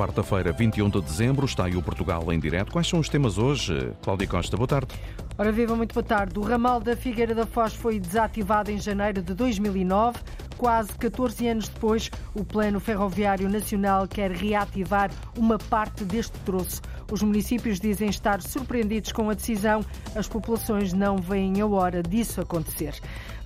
quarta-feira, 21 de dezembro, está aí o Portugal em direto. Quais são os temas hoje? Cláudia Costa, boa tarde. Ora viva, muito boa tarde. O ramal da Figueira da Foz foi desativado em janeiro de 2009. Quase 14 anos depois, o Plano Ferroviário Nacional quer reativar uma parte deste troço. Os municípios dizem estar surpreendidos com a decisão. As populações não veem a hora disso acontecer.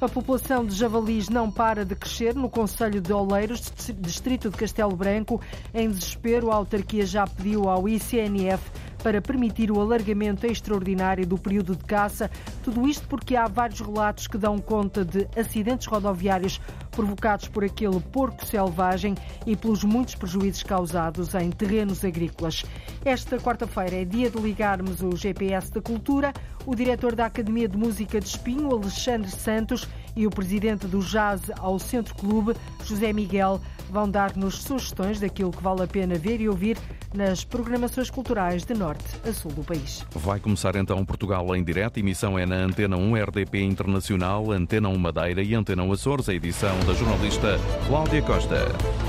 A população de javalis não para de crescer no Conselho de Oleiros, distrito de Castelo Branco. Em desespero, a autarquia já pediu ao ICNF para permitir o alargamento extraordinário do período de caça. Tudo isto porque há vários relatos que dão conta de acidentes rodoviários provocados por aquele porco selvagem e pelos muitos prejuízos causados em terrenos agrícolas. Esta quarta-feira é dia de ligarmos o GPS da Cultura. O diretor da Academia de Música de Espinho, Alexandre Santos, e o presidente do Jazz ao Centro Clube, José Miguel, vão dar-nos sugestões daquilo que vale a pena ver e ouvir nas programações culturais de norte a sul do país. Vai começar então Portugal em direto. Emissão é na Antena 1 RDP Internacional, Antena 1 Madeira e Antena 1 Açores. A edição da jornalista Cláudia Costa.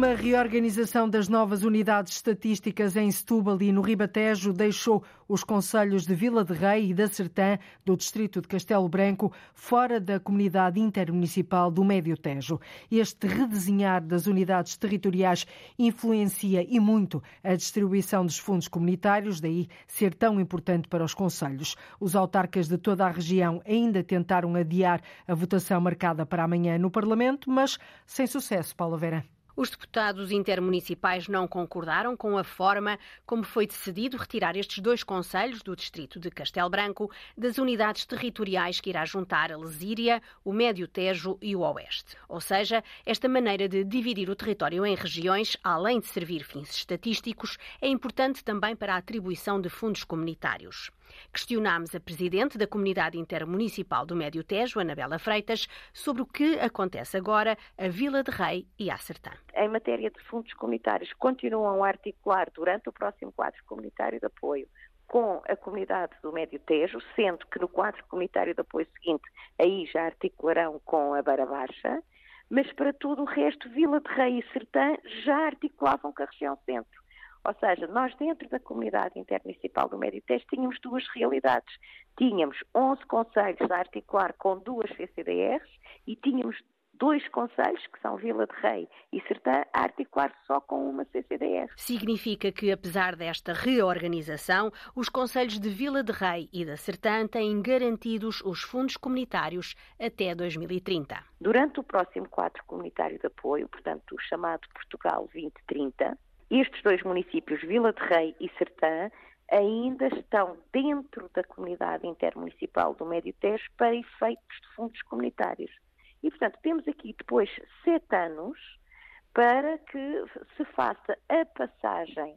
Uma reorganização das novas unidades estatísticas em Setúbal e no Ribatejo deixou os conselhos de Vila de Rei e da Sertã, do distrito de Castelo Branco, fora da comunidade intermunicipal do Médio Tejo. Este redesenhar das unidades territoriais influencia e muito a distribuição dos fundos comunitários, daí ser tão importante para os conselhos. Os autarcas de toda a região ainda tentaram adiar a votação marcada para amanhã no Parlamento, mas sem sucesso, Paula Vera. Os deputados intermunicipais não concordaram com a forma como foi decidido retirar estes dois conselhos do distrito de Castelo Branco das unidades territoriais que irá juntar a Lesíria, o Médio Tejo e o Oeste. Ou seja, esta maneira de dividir o território em regiões, além de servir fins estatísticos, é importante também para a atribuição de fundos comunitários. Questionámos a presidente da Comunidade Intermunicipal do Médio Tejo, Anabela Freitas, sobre o que acontece agora a Vila de Rei e a Sertã. Em matéria de fundos comunitários, continuam a articular durante o próximo quadro comunitário de apoio com a comunidade do Médio Tejo, sendo que no quadro comunitário de apoio seguinte, aí já articularão com a Beira Baixa, mas para todo o resto, Vila de Rei e Sertã já articulavam com a região centro. Ou seja, nós dentro da comunidade intermunicipal do Médio Tejo tínhamos duas realidades. Tínhamos 11 conselhos a articular com duas CCDRs e tínhamos dois conselhos, que são Vila de Rei e Sertã, a articular só com uma CCDR. Significa que, apesar desta reorganização, os conselhos de Vila de Rei e da Sertã têm garantidos os fundos comunitários até 2030. Durante o próximo quadro comunitário de apoio, portanto, o chamado Portugal 2030, estes dois municípios, Vila de Rei e Sertã, ainda estão dentro da comunidade intermunicipal do Médio Tejo para efeitos de fundos comunitários. E, portanto, temos aqui depois sete anos para que se faça a passagem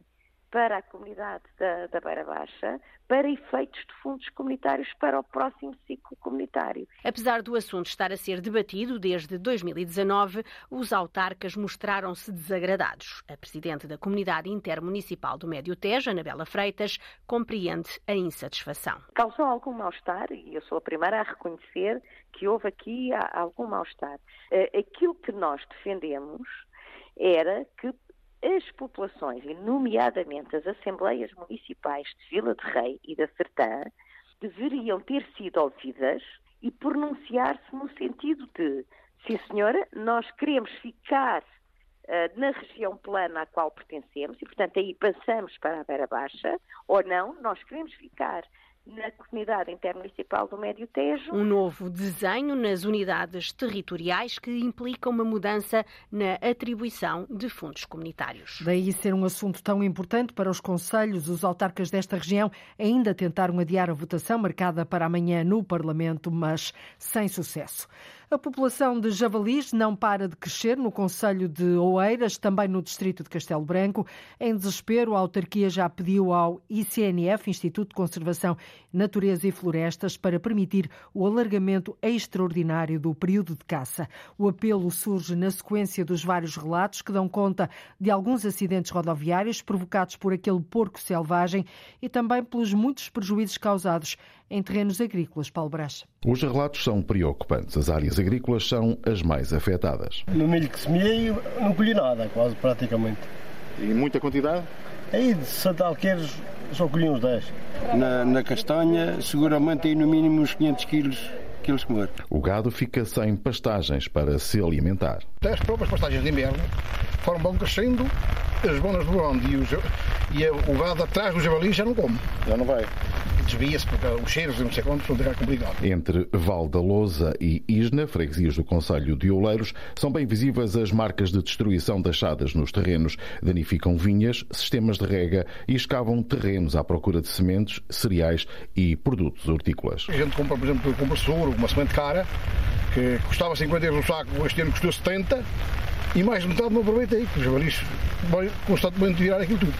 para a comunidade da, da Beira Baixa para efeitos de fundos comunitários para o próximo ciclo comunitário. Apesar do assunto estar a ser debatido desde 2019, os autarcas mostraram-se desagradados. A presidente da Comunidade Intermunicipal do Médio Tejo, Anabela Freitas, compreende a insatisfação. Causou algum mal-estar, e eu sou a primeira a reconhecer que houve aqui algum mal-estar. Eh, aquilo que nós defendemos era que as populações, nomeadamente as assembleias municipais de Vila de Rei e da Sertã, deveriam ter sido ouvidas e pronunciar-se no sentido de, sim senhora, nós queremos ficar uh, na região plana à qual pertencemos e, portanto, aí passamos para a Beira Baixa, ou não, nós queremos ficar na comunidade intermunicipal do Médio Tejo. Um novo desenho nas unidades territoriais que implica uma mudança na atribuição de fundos comunitários. Daí ser um assunto tão importante para os conselhos, os autarcas desta região ainda tentaram adiar a votação marcada para amanhã no Parlamento, mas sem sucesso. A população de javalis não para de crescer no Conselho de Oeiras, também no distrito de Castelo Branco. Em desespero, a autarquia já pediu ao ICNF, Instituto de Conservação natureza e florestas para permitir o alargamento extraordinário do período de caça. O apelo surge na sequência dos vários relatos que dão conta de alguns acidentes rodoviários provocados por aquele porco selvagem e também pelos muitos prejuízos causados em terrenos agrícolas. Paulo Brás. Os relatos são preocupantes. As áreas agrícolas são as mais afetadas. No milho que semeei, não colhi nada, quase praticamente. E muita quantidade? Aí de 60 alqueires só colhi uns 10. Na, na castanha, seguramente aí no mínimo uns 500 quilos quilos comer. O gado fica sem pastagens para se alimentar. As próprias pastagens de inverno foram vão crescendo, as bonas do verão e, os, e o gado atrás do javali já não come. Já não vai desvia-se porque os cheiros não sei quantos são de complicado. Entre Val da Lousa e Isna, freguesias do Conselho de Oleiros, são bem visíveis as marcas de destruição deixadas nos terrenos. Danificam vinhas, sistemas de rega e escavam terrenos à procura de sementes, cereais e produtos hortícolas. A gente compra, por exemplo, compra soro, uma semente cara, que custava 50 euros o saco, este ano custou 70 e mais de metade não aproveitei, porque os javalis vão constantemente tirar aquilo tudo.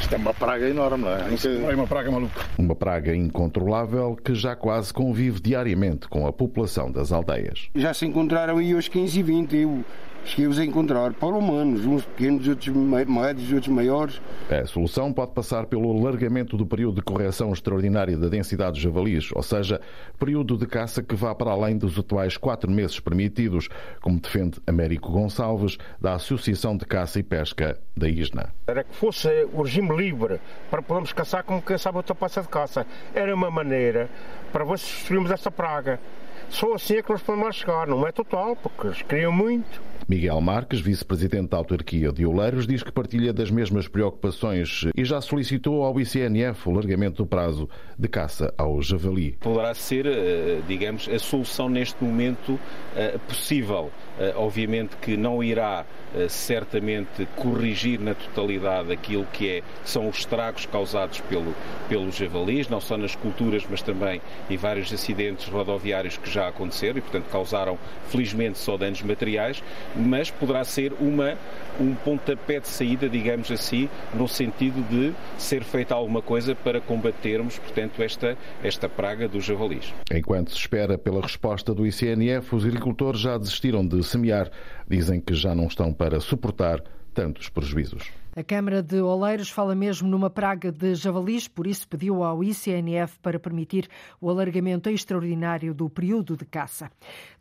Isto é uma praga enorme, não é? Isso é uma praga maluca. Uma praga incontrolável que já quase convive diariamente com a população das aldeias. Já se encontraram aí os 15 e 20. Eu cheguei-os a encontrar pelo menos, uns pequenos, outros médios, outros maiores. A solução pode passar pelo alargamento do período de correção extraordinária da densidade dos javalis, ou seja, período de caça que vá para além dos atuais quatro meses permitidos, como defende Américo Gonçalves, da Associação de Caça e Pesca da ISNA. Era que fosse o regime livre para podermos caçar como caçava outra passa de caça. Era uma maneira para ver se destruímos essa praga. Só assim é que nós podemos chegar, não é total, porque eles criam muito. Miguel Marques, vice-presidente da autarquia de Oleiros, diz que partilha das mesmas preocupações e já solicitou ao ICNF o largamento do prazo de caça ao javali. Poderá ser, eh, digamos, a solução neste momento eh, possível. Eh, obviamente que não irá certamente corrigir na totalidade aquilo que é, são os estragos causados pelo, pelos javalis, não só nas culturas, mas também em vários acidentes rodoviários que já aconteceram e, portanto, causaram, felizmente, só danos materiais, mas poderá ser uma, um pontapé de saída, digamos assim, no sentido de ser feita alguma coisa para combatermos, portanto, esta, esta praga dos javalis. Enquanto se espera pela resposta do ICNF, os agricultores já desistiram de semear. Dizem que já não estão para suportar tantos prejuízos. A Câmara de Oleiros fala mesmo numa praga de javalis, por isso pediu ao ICNF para permitir o alargamento extraordinário do período de caça.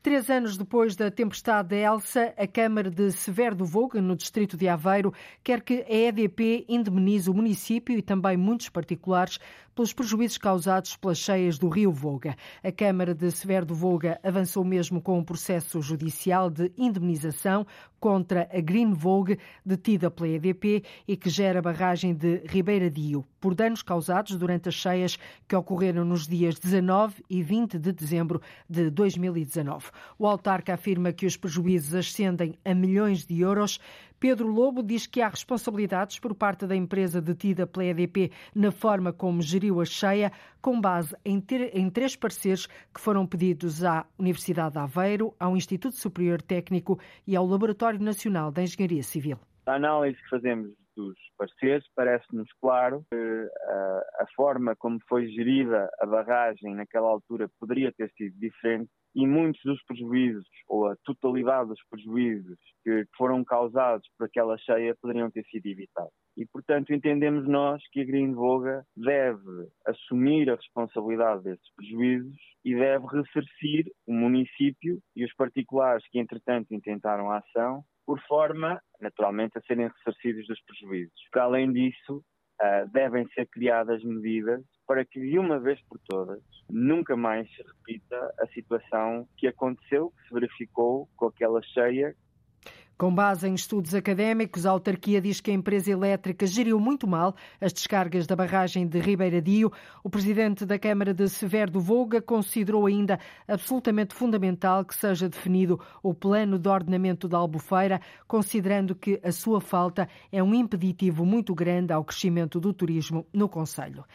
Três anos depois da tempestade de Elsa, a Câmara de Severo do Voga, no distrito de Aveiro, quer que a EDP indemnize o município e também muitos particulares pelos prejuízos causados pelas cheias do rio Voga. A Câmara de Severo do Voga avançou mesmo com um processo judicial de indemnização contra a Green Vogue, detida pela EDP e que gera a barragem de Ribeira Dio, por danos causados durante as cheias que ocorreram nos dias 19 e 20 de dezembro de 2019. O autarca afirma que os prejuízos ascendem a milhões de euros. Pedro Lobo diz que há responsabilidades por parte da empresa detida pela EDP na forma como geriu a cheia, com base em, ter, em três pareceres que foram pedidos à Universidade de Aveiro, ao Instituto Superior Técnico e ao Laboratório Nacional de Engenharia Civil. A análise que fazemos dos parceiros, parece-nos claro que a, a, forma como foi gerida a barragem naquela altura poderia ter sido diferente e muitos dos prejuízos, ou a totalidade dos prejuízos que foram causados por aquela cheia poderiam ter sido evitados. E, portanto, entendemos nós que a Green Voga deve assumir a responsabilidade desses prejuízos e deve ressarcir o município e os particulares que, entretanto, intentaram a ação por forma, naturalmente, a serem ressarcidos dos prejuízos. Para além disso, uh, devem ser criadas medidas para que, de uma vez por todas, nunca mais se repita a situação que aconteceu, que se verificou com aquela cheia com base em estudos académicos, a autarquia diz que a empresa elétrica geriu muito mal as descargas da barragem de Ribeiradio. O presidente da Câmara de Severo do Voga considerou ainda absolutamente fundamental que seja definido o plano de ordenamento da Albufeira, considerando que a sua falta é um impeditivo muito grande ao crescimento do turismo no Conselho.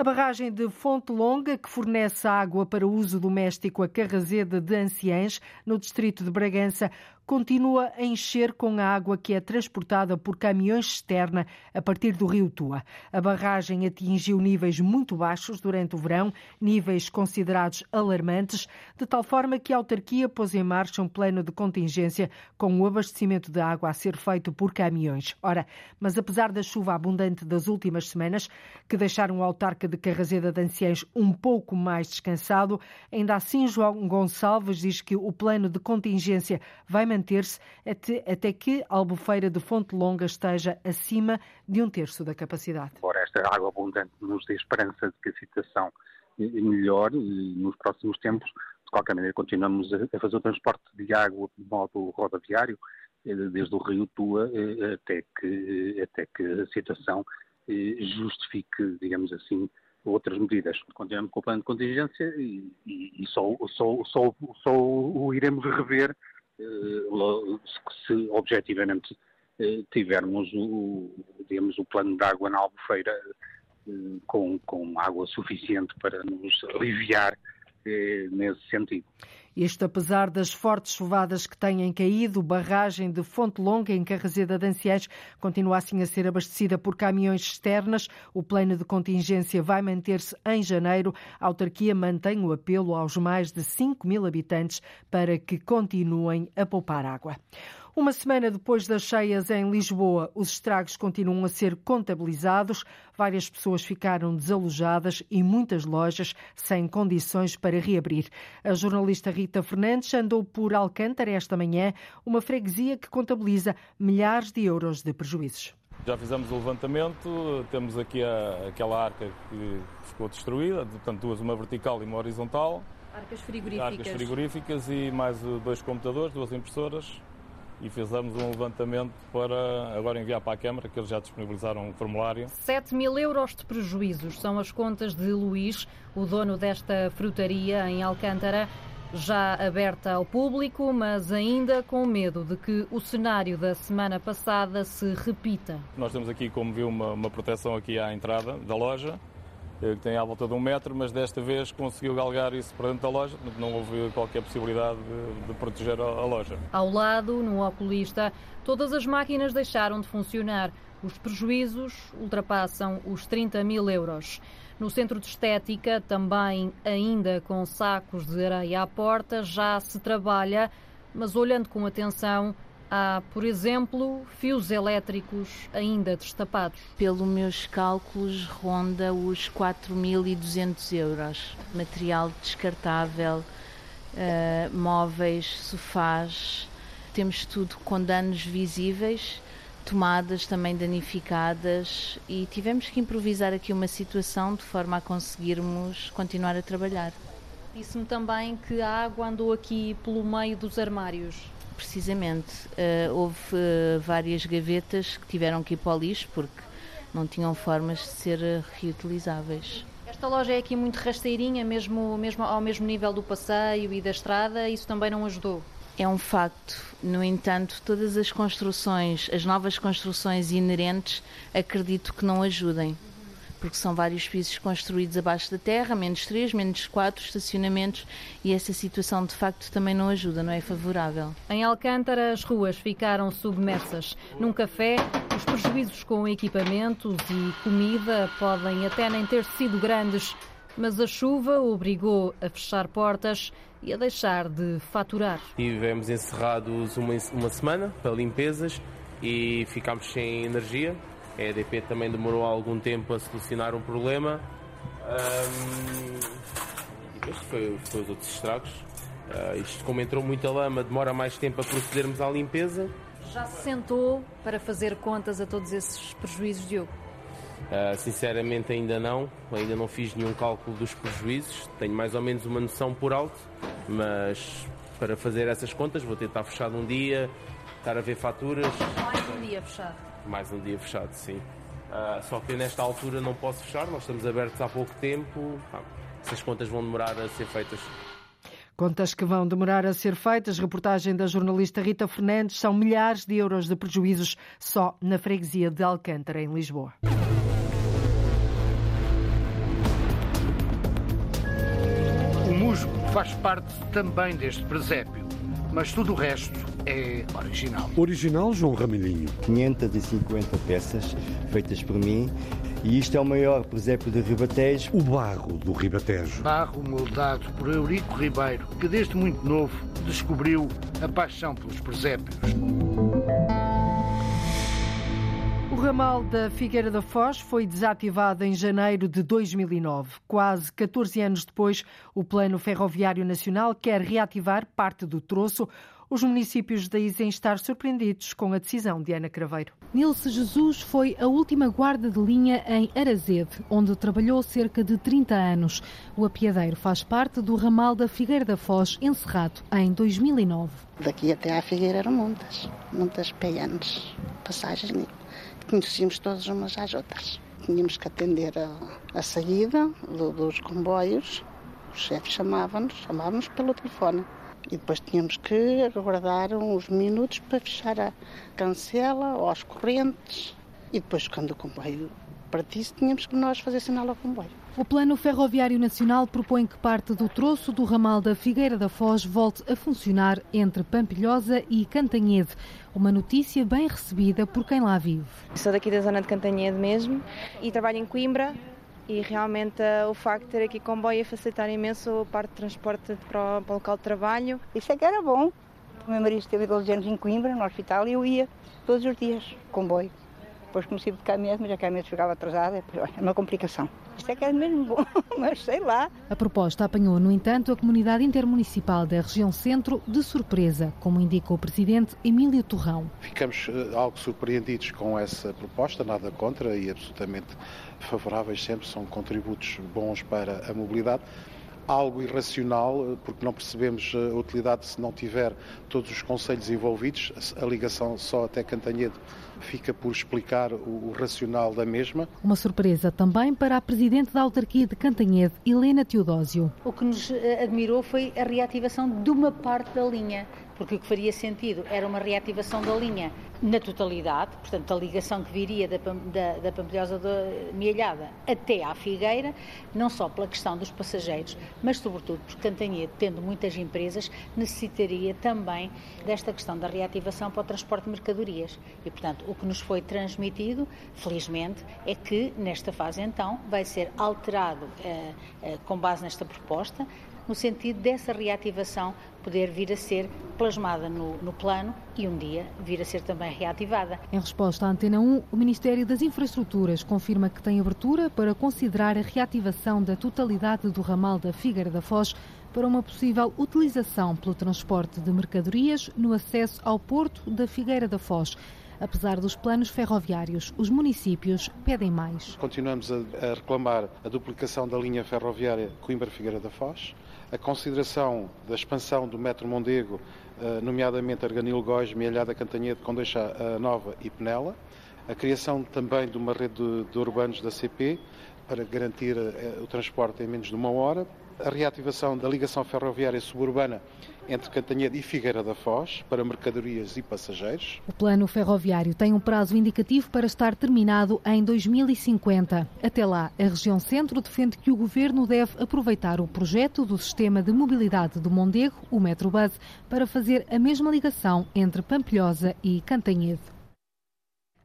A barragem de Fonte Longa, que fornece água para uso doméstico a Carrazeda de Anciães, no distrito de Bragança, continua a encher com a água que é transportada por caminhões externa a partir do rio Tua. A barragem atingiu níveis muito baixos durante o verão, níveis considerados alarmantes, de tal forma que a autarquia pôs em marcha um plano de contingência com o abastecimento de água a ser feito por caminhões. Ora, mas apesar da chuva abundante das últimas semanas, que deixaram o autarca de Carrazeda de Anciães um pouco mais descansado, ainda assim João Gonçalves diz que o plano de contingência vai manter manter-se até, até que a albufeira de Fonte Longa esteja acima de um terço da capacidade. Embora esta água abundante nos dê esperança de que a situação melhore nos próximos tempos, de qualquer maneira continuamos a fazer o transporte de água de modo rodoviário, eh, desde o Rio Tua eh, até que, até que a situação eh, justifique, digamos assim, outras medidas. Continuamos com o plano de contingência e, e, e só, só, só, só o iremos rever eh, se objetivamente eh, tivermos o, digamos, o plano de água na albufeira eh, com, com água suficiente para nos aliviar nesse sentido. Isto apesar das fortes chuvadas que têm caído, barragem de Fonte Longa, em Carrazeda de Anciães, continua assim a ser abastecida por caminhões externas. O plano de contingência vai manter-se em janeiro. A autarquia mantém o apelo aos mais de 5 mil habitantes para que continuem a poupar água. Uma semana depois das cheias em Lisboa, os estragos continuam a ser contabilizados. Várias pessoas ficaram desalojadas e muitas lojas sem condições para reabrir. A jornalista Rita Fernandes andou por Alcântara esta manhã, uma freguesia que contabiliza milhares de euros de prejuízos. Já fizemos o levantamento, temos aqui a, aquela arca que ficou destruída, portanto duas, uma vertical e uma horizontal. Arcas frigoríficas. Arcas frigoríficas e mais dois computadores, duas impressoras e fizemos um levantamento para agora enviar para a Câmara, que eles já disponibilizaram um formulário. 7 mil euros de prejuízos são as contas de Luís, o dono desta frutaria em Alcântara, já aberta ao público, mas ainda com medo de que o cenário da semana passada se repita. Nós temos aqui, como viu, uma, uma proteção aqui à entrada da loja, que tem à volta de um metro, mas desta vez conseguiu galgar isso para dentro da loja, não houve qualquer possibilidade de, de proteger a, a loja. Ao lado, no oculista, todas as máquinas deixaram de funcionar. Os prejuízos ultrapassam os 30 mil euros. No centro de estética, também ainda com sacos de areia à porta, já se trabalha, mas olhando com atenção Há, por exemplo, fios elétricos ainda destapados. Pelos meus cálculos, ronda os 4.200 euros. Material descartável, uh, móveis, sofás, temos tudo com danos visíveis, tomadas também danificadas e tivemos que improvisar aqui uma situação de forma a conseguirmos continuar a trabalhar. Disse-me também que a água andou aqui pelo meio dos armários precisamente. Uh, houve uh, várias gavetas que tiveram que ir para o lixo porque não tinham formas de ser uh, reutilizáveis. Esta loja é aqui muito rasteirinha, mesmo, mesmo ao mesmo nível do passeio e da estrada, isso também não ajudou? É um facto. No entanto, todas as construções, as novas construções inerentes, acredito que não ajudem porque são vários pisos construídos abaixo da terra, menos três, menos quatro estacionamentos e essa situação de facto também não ajuda, não é favorável. Em Alcântara, as ruas ficaram submersas. Num café, os prejuízos com equipamentos e comida podem até nem ter sido grandes, mas a chuva obrigou a fechar portas e a deixar de faturar. Tivemos encerrados uma, uma semana para limpezas e ficámos sem energia a EDP também demorou algum tempo a solucionar um problema. Um, e depois foi, foi os outros estragos. Uh, isto, como entrou muita lama, demora mais tempo a procedermos à limpeza. Já se sentou para fazer contas a todos esses prejuízos, Diogo? Uh, sinceramente, ainda não. Ainda não fiz nenhum cálculo dos prejuízos. Tenho mais ou menos uma noção por alto, mas para fazer essas contas vou tentar fechar um dia, estar a ver faturas. Mais um dia fechado mais um dia fechado, sim. Uh, só que nesta altura não posso fechar, nós estamos abertos há pouco tempo. Ah, essas contas vão demorar a ser feitas. Contas que vão demorar a ser feitas. Reportagem da jornalista Rita Fernandes. São milhares de euros de prejuízos só na freguesia de Alcântara, em Lisboa. O musgo faz parte também deste presépio mas tudo o resto é original. Original João Ramelhinho. 550 peças feitas por mim e isto é o maior presépio de Ribatejo. O barro do Ribatejo. Barro moldado por Eurico Ribeiro, que desde muito novo descobriu a paixão pelos presépios. O ramal da Figueira da Foz foi desativado em janeiro de 2009. Quase 14 anos depois, o Plano Ferroviário Nacional quer reativar parte do troço. Os municípios dizem estar surpreendidos com a decisão de Ana Craveiro. Nilce Jesus foi a última guarda de linha em Arazede, onde trabalhou cerca de 30 anos. O apiadeiro faz parte do ramal da Figueira da Foz, encerrado em 2009. Daqui até à Figueira eram muitas, muitas peanas, passagens conhecíamos todas umas às outras. Tínhamos que atender a, a saída do, dos comboios, o chefe chamava-nos, chamava-nos pelo telefone. E depois tínhamos que aguardar uns minutos para fechar a cancela ou as correntes. E depois, quando o comboio partisse, tínhamos que nós fazer sinal ao comboio. O Plano Ferroviário Nacional propõe que parte do troço do ramal da Figueira da Foz volte a funcionar entre Pampilhosa e Cantanhede. Uma notícia bem recebida por quem lá vive. Sou daqui da zona de Cantanhede mesmo e trabalho em Coimbra e realmente uh, o facto de ter aqui comboio ia facilitar imenso a parte de transporte para o, para o local de trabalho. Isso é que era bom. O meu marido esteve 12 anos em Coimbra, no hospital, e eu ia todos os dias, comboio. Depois comecei de caminhonete, mas a caminhonete ficava atrasada, é uma complicação. Isto é que é mesmo bom, mas sei lá. A proposta apanhou, no entanto, a comunidade intermunicipal da região centro de surpresa, como indica o presidente Emílio Torrão. Ficamos uh, algo surpreendidos com essa proposta, nada contra e absolutamente favoráveis sempre, são contributos bons para a mobilidade algo irracional, porque não percebemos a utilidade se não tiver todos os conselhos envolvidos. A ligação só até Cantanhedo fica por explicar o, racional da mesma. Uma surpresa também para a Presidente da Autarquia de Cantanhede, Helena Teodósio. O que nos eh, admirou foi a reativação de uma parte da linha, porque o que faria sentido era uma reativação da linha na totalidade, portanto, a ligação que viria da, da, da Pampilhosa da Mielhada até à Figueira, não só pela questão dos passageiros, mas sobretudo porque Cantanhede, tendo muitas empresas, necessitaria também desta questão da reativação para o transporte de mercadorias. E, portanto, o que nos foi transmitido, felizmente, é que nesta fase então vai ser alterado eh, eh, com base nesta proposta no sentido dessa reativação poder vir a ser plasmada no, no, plano e um dia vir a ser também reativada. Em resposta à Antena 1, o Ministério das Infraestruturas confirma que tem abertura para considerar a reativação da totalidade do ramal da Figueira da Foz para uma possível utilização pelo transporte de mercadorias no acesso ao porto da Figueira da Foz. Apesar dos planos ferroviários, os municípios pedem mais. Continuamos a, a reclamar a duplicação da linha ferroviária Coimbra-Figueira da Foz, a consideração da expansão do metro Mondego, eh, nomeadamente Arganil Góis, Mielhada Cantanhede, Condeixa eh, Nova e Penela, a criação também de uma rede de, urbanos da CP para garantir eh, o transporte em menos de uma hora, a reativação da ligação ferroviária suburbana entre Cantanhede e Figueira da Foz para mercadorias e passageiros. O plano ferroviário tem um prazo indicativo para estar terminado em 2050. Até lá, a região centro defende que o governo deve aproveitar o projeto do sistema de mobilidade do Mondego, o Metrobus, para fazer a mesma ligação entre Pampilhosa e Cantanhede.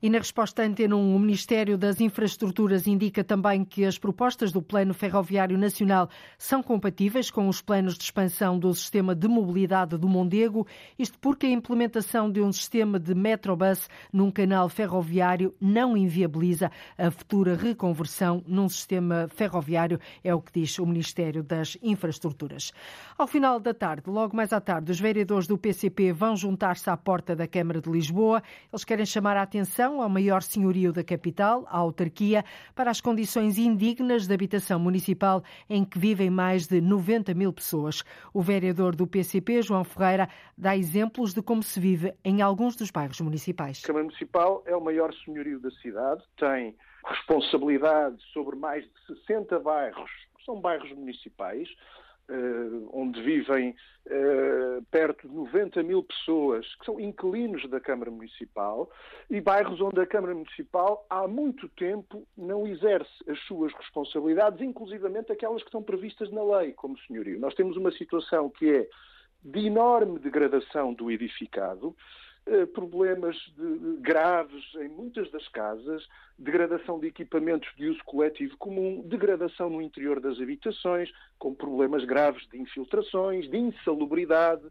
E na resposta à Antena 1, o Ministério das Infraestruturas indica também que as propostas do Plano Ferroviário Nacional são compatíveis com os planos de expansão do sistema de mobilidade do Mondego, isto porque a implementação de um sistema de Metrobus num canal ferroviário não inviabiliza a futura reconversão num sistema ferroviário, é o que diz o Ministério das Infraestruturas. Ao final da tarde, logo mais à tarde, os vereadores do PCP vão juntar-se à porta da Câmara de Lisboa. Eles querem chamar a atenção ao maior senhorio da capital, a autarquia, para as condições indignas de habitação municipal em que vivem mais de 90 mil pessoas. O vereador do PCP, João Ferreira, dá exemplos de como se vive em alguns dos bairros municipais. A Câmara Municipal é o maior senhorio da cidade, tem responsabilidade sobre mais de 60 bairros, são bairros municipais, onde vivem uh, perto de 90 mil pessoas que são inquilinos da Câmara Municipal e bairros onde a Câmara Municipal há muito tempo não exerce as suas responsabilidades, inclusivamente aquelas que estão previstas na lei, como senhorio. Nós temos uma situação que é de enorme degradação do edificado, eh, problemas de, graves em muitas das casas, degradação de equipamentos de uso coletivo comum, degradação no interior das habitações, com problemas graves de infiltrações, de insalubridade.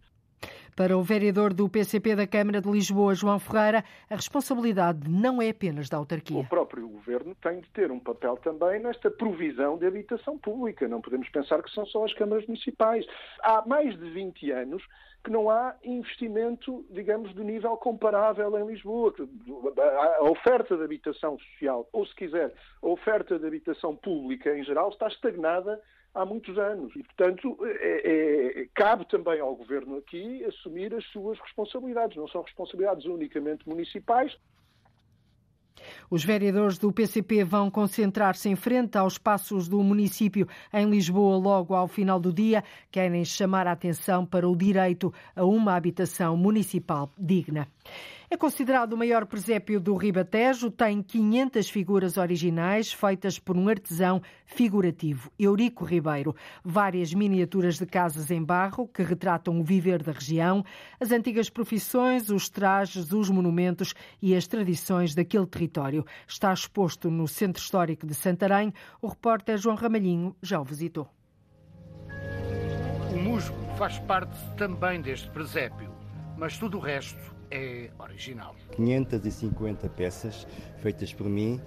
Para o vereador do PCP da Câmara de Lisboa, João Ferreira, a responsabilidade não é apenas da autarquia. O próprio governo tem de ter um papel também nesta provisão de habitação pública. Não podemos pensar que são só as câmaras municipais. Há mais de 20 anos que não há investimento, digamos, de nível comparável em Lisboa. A oferta de habitação social, ou se quiser, a oferta de habitação pública em geral, está estagnada há muitos anos. E, portanto, é, é, cabe também ao Governo aqui assumir as suas responsabilidades. Não são responsabilidades unicamente municipais, os vereadores do PCP vão concentrar-se em frente aos passos do município em Lisboa logo ao final do dia. Querem chamar a atenção para o direito a uma habitação municipal digna. É considerado o maior presépio do Ribatejo, tem 500 figuras originais feitas por um artesão figurativo, Eurico Ribeiro. Várias miniaturas de casas em barro que retratam o viver da região, as antigas profissões, os trajes, os monumentos e as tradições daquele território. Está exposto no Centro Histórico de Santarém. O repórter João Ramalhinho já o visitou. O musgo faz parte também deste presépio, mas tudo o resto é original. 550 peças feitas por mim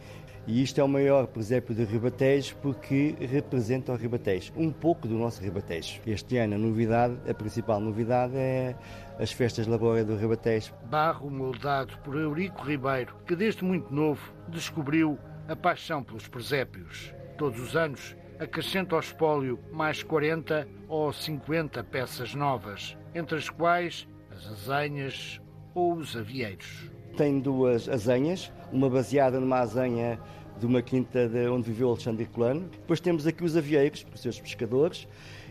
e isto é o maior presépio de Ribatejo porque representa o Ribatejo, um pouco do nosso Ribatejo. Este ano a novidade, a principal novidade é as festas Labora do Ribatejo. Barro moldado por Eurico Ribeiro, que desde muito novo descobriu a paixão pelos presépios. Todos os anos acrescenta ao espólio mais 40 ou 50 peças novas, entre as quais as azenhas, ou os avieiros? Tem duas azenhas, uma baseada numa azenha de uma quinta de onde viveu Alexandre Herculano. Depois temos aqui os avieiros, os seus pescadores,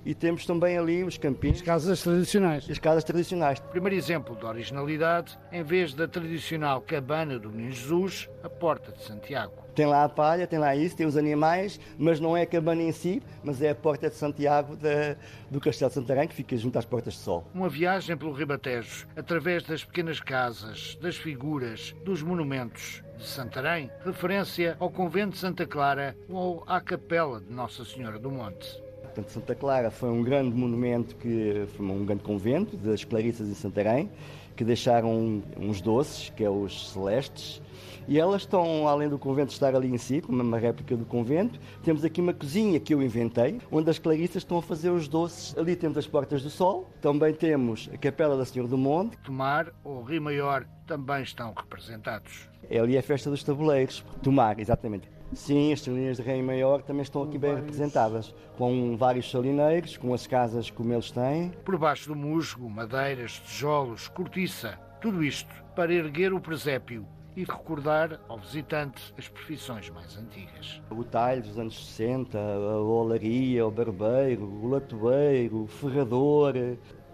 e temos também ali os campinhos. As casas tradicionais. As casas tradicionais. Primeiro exemplo de originalidade, em vez da tradicional cabana do Menino Jesus, a Porta de Santiago. Tem lá a palha, tem lá isso, tem os animais, mas não é a cabana em si, mas é a Porta de Santiago de, do Castelo de Santarém, que fica junto às Portas de Sol. Uma viagem pelo Ribatejo, através das pequenas casas, das figuras, dos monumentos de Santarém, referência ao Convento de Santa Clara ou à Capela de Nossa Senhora do Monte. Portanto, Santa Clara foi um grande monumento, que foi um grande convento das Clarissas em Santarém, que deixaram uns doces, que é os celestes, e elas estão, além do convento estar ali em si, como uma réplica do convento, temos aqui uma cozinha que eu inventei, onde as clarissas estão a fazer os doces. Ali temos as Portas do Sol, também temos a Capela da Senhora do Monte. Tomar ou Rio Maior também estão representados. É ali a festa dos tabuleiros. Tomar, exatamente. Sim, as salinas de Rei Maior também estão aqui bem representadas, com vários salineiros, com as casas como eles têm. Por baixo do musgo, madeiras, tijolos, cortiça, tudo isto para erguer o presépio e recordar ao visitante as profissões mais antigas. O talho dos anos 60, a olaria, o barbeiro, o latoeiro, o ferrador,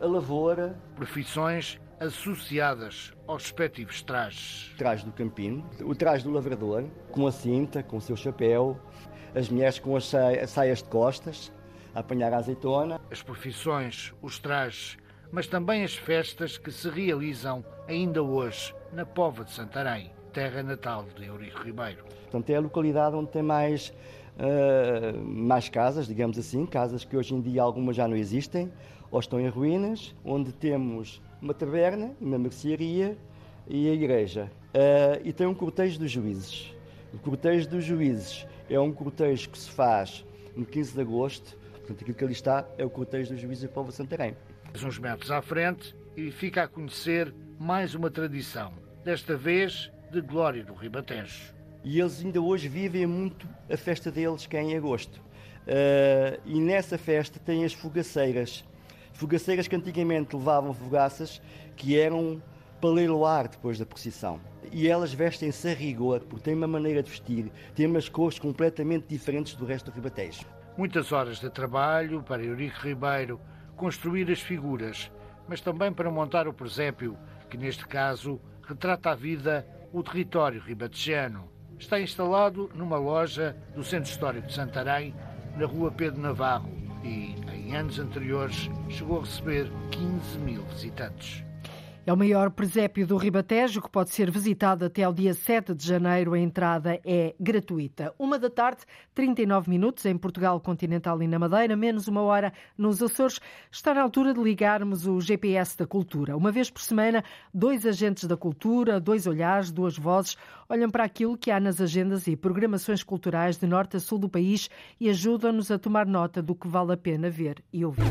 a lavoura. Profissões associadas aos respectivos trajes. Traje do campino, o traje do lavrador, com a cinta, com o seu chapéu, as mulheres com as saias de costas, a apanhar a azeitona. As profissões, os trajes mas também as festas que se realizam ainda hoje na Pova de Santarém, terra natal de Eurico Ribeiro. Portanto, é a localidade onde tem mais, uh, mais casas, digamos assim, casas que hoje em dia algumas já não existem ou estão em ruínas, onde temos uma taberna, uma mercearia e a igreja. Uh, e tem um cortejo dos juízes. O cortejo dos juízes é um cortejo que se faz no 15 de agosto, portanto, aquilo que ali está é o cortejo dos juízes do povo de Santarém uns metros à frente e fica a conhecer mais uma tradição, desta vez de Glória do Ribatejo. E eles ainda hoje vivem muito a festa deles, que é em agosto. Uh, e nessa festa tem as fogaceiras. Fogaceiras que antigamente levavam fogaças que eram para leiloar depois da procissão. E elas vestem-se a rigor, porque têm uma maneira de vestir, têm umas cores completamente diferentes do resto do Ribatejo. Muitas horas de trabalho para Eurico Ribeiro construir as figuras, mas também para montar o presépio, que neste caso retrata a vida, o território ribatejano. Está instalado numa loja do Centro Histórico de Santarém, na rua Pedro Navarro, e em anos anteriores chegou a receber 15 mil visitantes. É o maior presépio do Ribatejo que pode ser visitado até ao dia 7 de janeiro. A entrada é gratuita. Uma da tarde, 39 minutos em Portugal continental e na Madeira, menos uma hora nos Açores. Está na altura de ligarmos o GPS da cultura. Uma vez por semana, dois agentes da cultura, dois olhares, duas vozes, olham para aquilo que há nas agendas e programações culturais de norte a sul do país e ajudam-nos a tomar nota do que vale a pena ver e ouvir.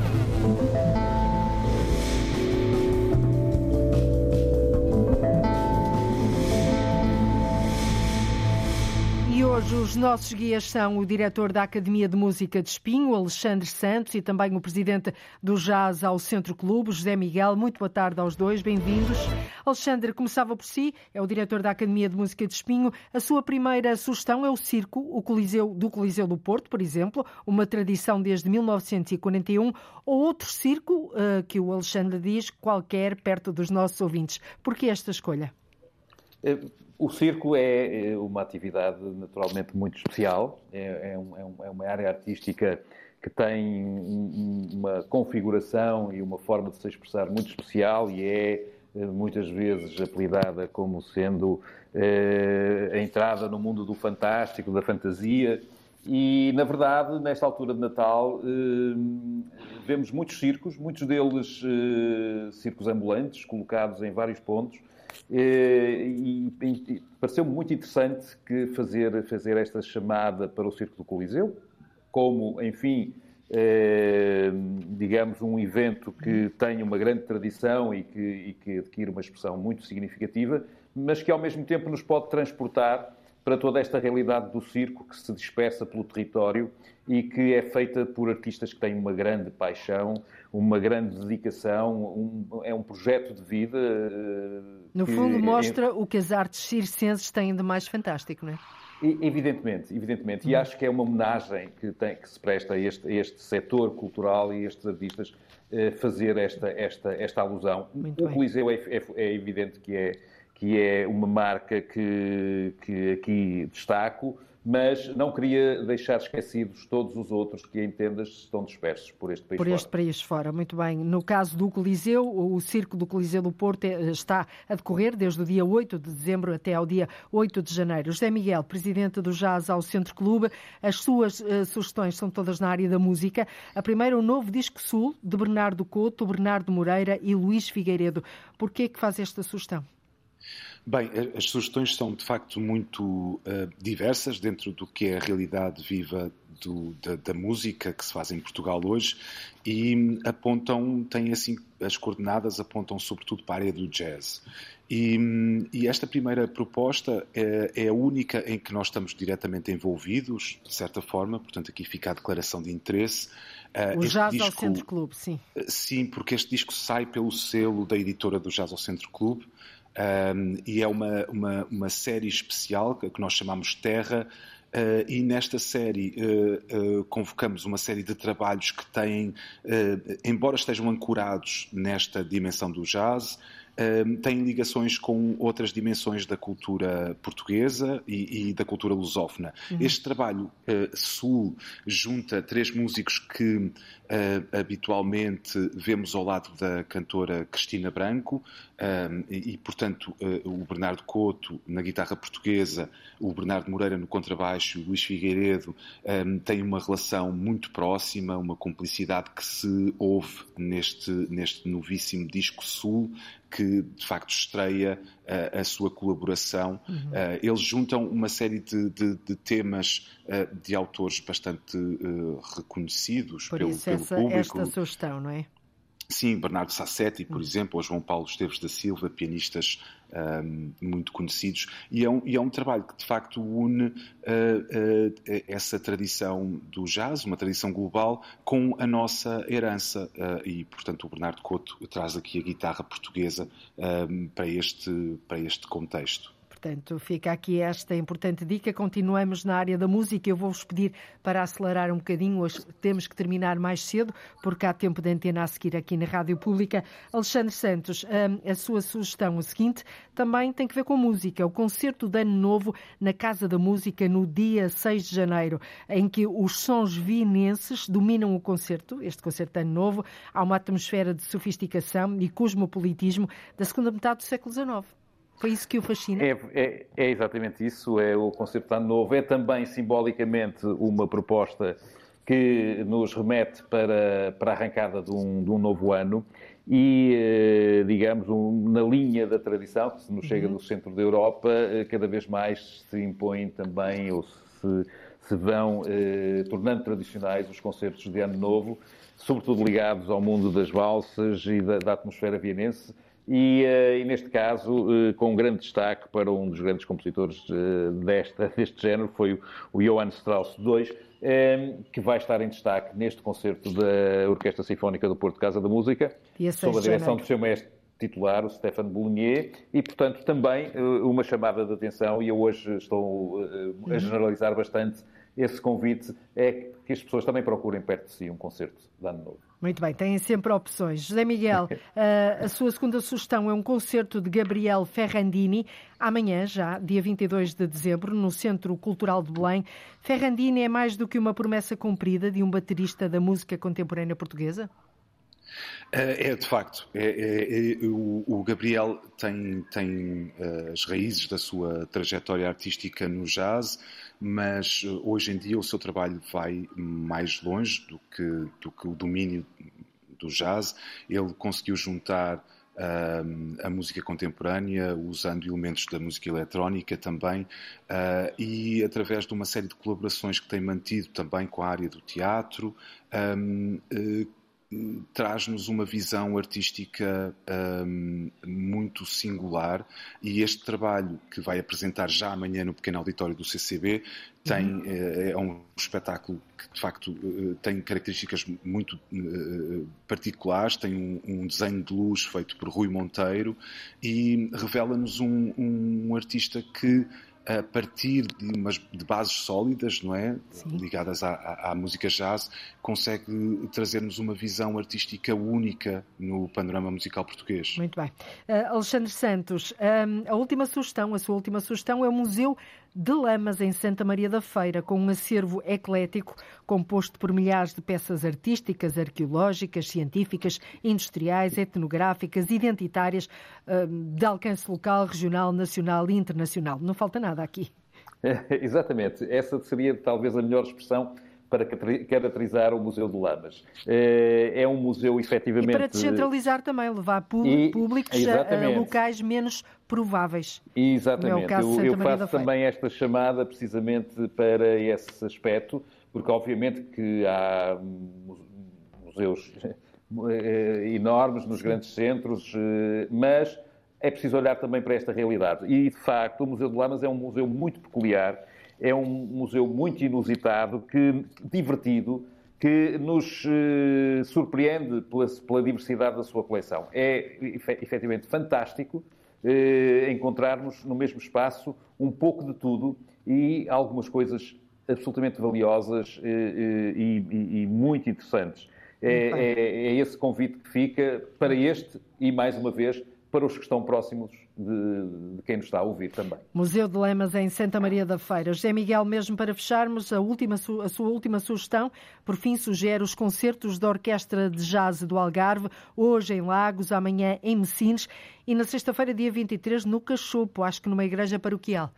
Hoje os nossos guias são o diretor da Academia de Música de Espinho, Alexandre Santos, e também o presidente do Jazz ao Centro Clube, José Miguel. Muito boa tarde aos dois, bem-vindos. Alexandre, começava por si, é o diretor da Academia de Música de Espinho. A sua primeira sugestão é o circo, o Coliseu do Coliseu do Porto, por exemplo, uma tradição desde 1941, ou outro circo uh, que o Alexandre diz, qualquer perto dos nossos ouvintes. Por que esta escolha? O circo é, é uma atividade naturalmente muito especial, é, é, um, é uma área artística que tem uma configuração e uma forma de se expressar muito especial e é eh, muitas vezes apelidada como sendo eh, a entrada no mundo do fantástico, da fantasia. E, na verdade, nesta altura de Natal, eh, vemos muitos circos, muitos deles eh, circos ambulantes, colocados em vários pontos, e, e pareceu-me muito interessante que fazer, fazer esta chamada para o Circo do Coliseu, como, enfim, eh, digamos, um evento que tem uma grande tradição e que, e que adquire uma expressão muito significativa, mas que ao mesmo tempo nos pode transportar para toda esta realidade do circo que se dispersa pelo território e que é feita por artistas que têm uma grande paixão, uma grande dedicação, um, é um projeto de vida. Eh, no fundo, mostra é... o que as artes circenses têm de mais fantástico, não é? Evidentemente, evidentemente. E hum. acho que é uma homenagem que, tem, que se presta a este, a este setor cultural e a estes artistas eh, fazer esta, esta, esta alusão. Muito o. Coliseu é, é, é evidente que é que é uma marca que, que aqui destaco, mas não queria deixar esquecidos todos os outros que, entendas, estão dispersos por este país por fora. Por este país fora, muito bem. No caso do Coliseu, o Circo do Coliseu do Porto eh, está a decorrer desde o dia 8 de dezembro até ao dia 8 de janeiro. José Miguel, presidente do Jazz ao Centro Clube, as suas uh, sugestões são todas na área da música. A primeira, o novo Disco Sul, de Bernardo Couto, Bernardo Moreira e Luís Figueiredo. Por que é que faz esta sugestão? Bem, as sugestões são de facto muito uh, diversas dentro do que é a realidade viva do, da, da, música que se faz em Portugal hoje e apontam, têm assim, as coordenadas apontam sobretudo para a área do jazz. E, e esta primeira proposta é, é, a única em que nós estamos diretamente envolvidos, de certa forma, portanto aqui fica a declaração de interesse. Uh, o Jazz disco, ao Centro Clube, sim. Sim, porque este disco sai pelo selo da editora do Jazz ao Centro Clube um, e é uma, uma, uma, série especial que nós chamamos Terra. Uh, e nesta série uh, uh, convocamos uma série de trabalhos que têm, embora estejam ancorados nesta dimensão do jazz, tem ligações com outras dimensões da cultura portuguesa e, e da cultura lusófona. Uhum. Este trabalho uh, Sul junta três músicos que uh, habitualmente vemos ao lado da cantora Cristina Branco um, e, e, portanto, uh, o Bernardo Couto na guitarra portuguesa, o Bernardo Moreira no contrabaixo, o Luís Figueiredo um, têm uma relação muito próxima, uma cumplicidade que se ouve neste, neste novíssimo disco Sul, que de facto estreia uh, a sua colaboração. Uhum. Uh, eles juntam uma série de, de, de temas uh, de autores bastante reconhecidos Por pelo, isso, pelo essa, público. esta sugestão, não é? Sim, Bernardo Sassetti, por uhum. exemplo, ou João Paulo Esteves da Silva, pianistas muito conhecidos, e é, um, e é um trabalho que de facto une uh, uh, essa tradição do jazz, uma tradição global, com a nossa herança. Uh, e, portanto, o Bernardo Couto traz aqui a guitarra portuguesa um, para, este, para este contexto. Portanto, fica aqui esta importante dica. Continuamos na área da música. Eu vou-vos pedir para acelerar um bocadinho. Hoje temos que terminar mais cedo, porque há tempo de antena a seguir aqui na Rádio Pública. Alexandre Santos, hum, a sua sugestão, o seguinte, também tem que ver com música. O concerto de Ano Novo na Casa da Música no dia 6 de janeiro, em que os sons vienenses dominam o concerto, este concerto de Ano Novo. Há uma atmosfera de sofisticação e cosmopolitismo da segunda metade do século XIX. Foi isso que o fascina? É, é, é, exatamente isso. É o concerto de Ano Novo. É também simbolicamente uma proposta que nos remete para, para a arrancada de um, de um novo ano e, eh, digamos, um, na linha da tradição que se nos chega uhum. do centro da Europa, eh, cada vez mais se impõe também ou se, se vão eh, tornando tradicionais os concertos de Ano Novo, sobretudo ligados ao mundo das valsas e da, da atmosfera vienense e, uh, e, neste caso, uh, com um grande destaque para um dos grandes compositores uh, desta, deste género, foi o, Johann Strauss II, que vai estar em destaque neste concerto da Orquestra Sinfónica do Porto Casa da Música, sob a direção do seu mestre titular, o Stefano Boulonier, e, portanto, também uma chamada de atenção, e eu hoje estou a uhum. generalizar bastante esse convite, é que as pessoas também procurem perto de si um concerto de Ano Novo. Muito bem, têm sempre opções. José Miguel, a sua segunda sugestão é um concerto de Gabriel Ferrandini, amanhã já, dia 22 de dezembro, no Centro Cultural de Belém. Ferrandini é mais do que uma promessa cumprida de um baterista da música contemporânea portuguesa? É, é de facto. É, é, é, o, o, Gabriel tem, tem uh, as raízes da sua trajetória artística no jazz, mas uh, hoje em dia o seu trabalho vai mais longe do que, do que o domínio do jazz. Ele conseguiu juntar uh, a música contemporânea, usando elementos da música eletrónica também, uh, e através de uma série de colaborações que tem mantido também com a área do teatro, um, uh, traz-nos uma visão artística um, muito singular e este trabalho que vai apresentar já amanhã no pequeno auditório do CCB tem uhum. é, é um espetáculo que de facto eh, tem características muito uh, particulares, tem um, um, desenho de luz feito por Rui Monteiro e revela-nos um, um artista que a partir de, umas, de bases sólidas, não é? Sim. Ligadas à, à, à, música jazz, consegue trazer-nos uma visão artística única no panorama musical português. Muito bem. Uh, Alexandre Santos, um, a última sugestão, a sua última sugestão é o Museu de Lamas, em Santa Maria da Feira, com um acervo eclético composto por milhares de peças artísticas, arqueológicas, científicas, industriais, etnográficas, identitárias, hum, de alcance local, regional, nacional e internacional. Não falta nada aqui. exatamente. Essa seria talvez a melhor expressão para caracterizar o Museu de Lamas. Eh, é um museu efetivamente. E para descentralizar também, levar públicos a, locais menos prováveis. Exatamente. É eu, eu faço também esta chamada precisamente para esse aspecto, porque obviamente que há museus eh, enormes nos grandes centros, eh, mas é preciso olhar também para esta realidade. E, de facto, o Museu de Lamas é um museu muito peculiar é um museu muito inusitado, que, divertido, que nos eh, surpreende pela, pela, diversidade da sua coleção. É efetivamente fantástico eh, encontrarmos no mesmo espaço um pouco de tudo e algumas coisas absolutamente valiosas eh, e, e, e, muito interessantes. É, é, é, esse convite que fica para este e, mais uma vez, para os que estão próximos de, de, quem nos está a ouvir também. Museu de Lemas em Santa Maria da Feira. José Miguel, mesmo para fecharmos, a, última, a sua última sugestão, por fim, sugere os concertos da Orquestra de Jazz do Algarve, hoje em Lagos, amanhã em Messines e na sexta-feira, dia 23, no Cachopo, acho que numa igreja paroquial.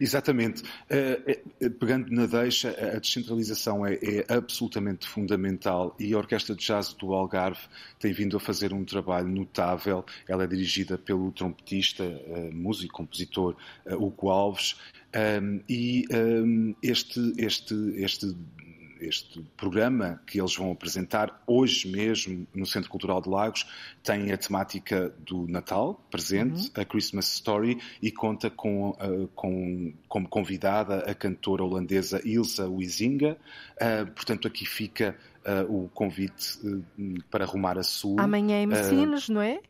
Exatamente. Eh, eh, pegando na deixa, a descentralização é, é, absolutamente fundamental e a Orquestra de Jazz do Algarve tem vindo a fazer um trabalho notável. Ela é dirigida pelo trompetista, eh, músico, compositor Hugo Alves e este, este, este este programa que eles vão apresentar hoje mesmo no Centro Cultural de Lagos tem a temática do Natal presente, uhum. a Christmas Story, e conta com, uh, com como convidada a cantora holandesa Ilsa Wisinga. Uh, portanto, aqui fica uh, o convite para arrumar a sua. Amanhã em Messinas, não é?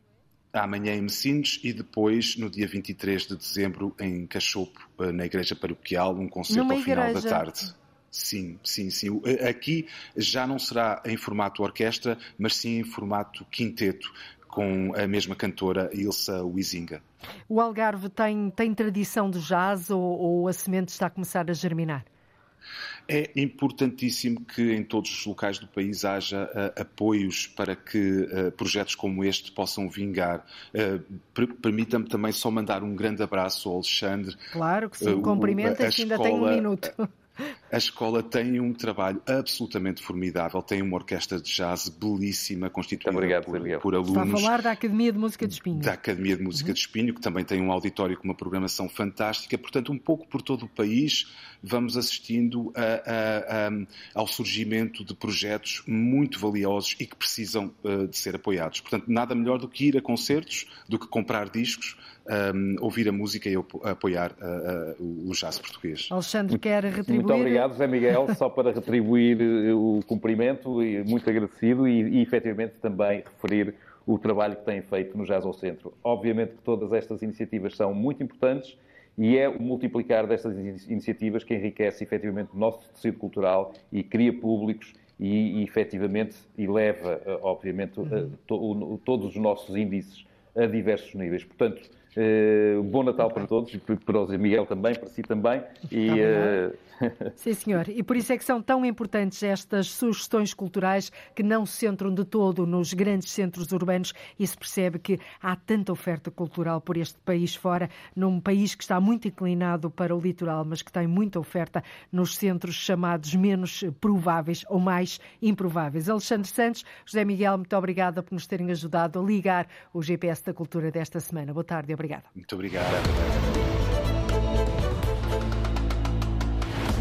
amanhã em Messines e depois, no dia 23 de dezembro, em Cachopo, na Igreja Paroquial, um concerto Numa ao final igreja. da tarde. Sim, sim, sim. Aqui já não será em formato orquestra, mas sim em formato quinteto, com a mesma cantora Ilsa Wisinga. O Algarve tem, tem tradição de jazz ou, ou a semente está a começar a germinar? É importantíssimo que em todos os locais do país haja uh, apoios para que uh, projetos como este possam vingar. Uh, Permita-me também só mandar um grande abraço ao Alexandre. Claro que sim, cumprimenta que ainda tem um minuto. A escola tem um trabalho absolutamente formidável, tem uma orquestra de jazz belíssima, constituída obrigado, por, por, alunos. Está a falar da Academia de Música de Espinho. Da Academia de Música uhum. de Espinho, que também tem um auditório com uma programação fantástica. Portanto, um pouco por todo o país, vamos assistindo a, a, a, ao surgimento de projetos muito valiosos e que precisam uh, de ser apoiados. Portanto, nada melhor do que ir a concertos, do que comprar discos, um, ouvir a música e apoiar uh, uh, o jazz português. Alexandre quer retribuir. Muito obrigado, José Miguel, só para retribuir o cumprimento, e muito agradecido e, e efetivamente também referir o trabalho que têm feito no Jazz ao Centro. Obviamente que todas estas iniciativas são muito importantes e é o multiplicar destas iniciativas que enriquece efetivamente o nosso tecido cultural e cria públicos e, e efetivamente eleva, obviamente, uhum. to, todos os nossos índices a diversos níveis. Portanto, Uh, bom Natal para todos, para o Zé Miguel também, para si também. E, uh... Sim, senhor. E por isso é que são tão importantes estas sugestões culturais que não se centram de todo nos grandes centros urbanos e se percebe que há tanta oferta cultural por este país fora, num país que está muito inclinado para o litoral, mas que tem muita oferta nos centros chamados menos prováveis ou mais improváveis. Alexandre Santos, José Miguel, muito obrigada por nos terem ajudado a ligar o GPS da Cultura desta semana. Boa tarde obrigada. Muito obrigado.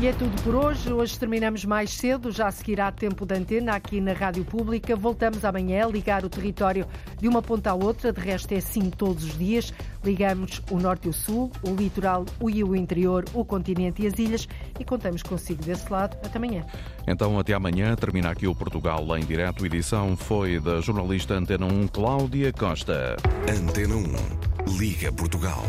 E é tudo por hoje. Hoje terminamos mais cedo, já seguirá tempo de antena aqui na Rádio Pública. Voltamos amanhã a ligar o território de uma ponta à outra, de resto é assim todos os dias. Ligamos o norte e o sul, o litoral e o interior, o continente e as ilhas e contamos consigo desse lado. Até amanhã. Então, até amanhã. Termina aqui o Portugal em direto. Edição foi da jornalista Antena 1, Cláudia Costa. Antena 1. Liga Portugal.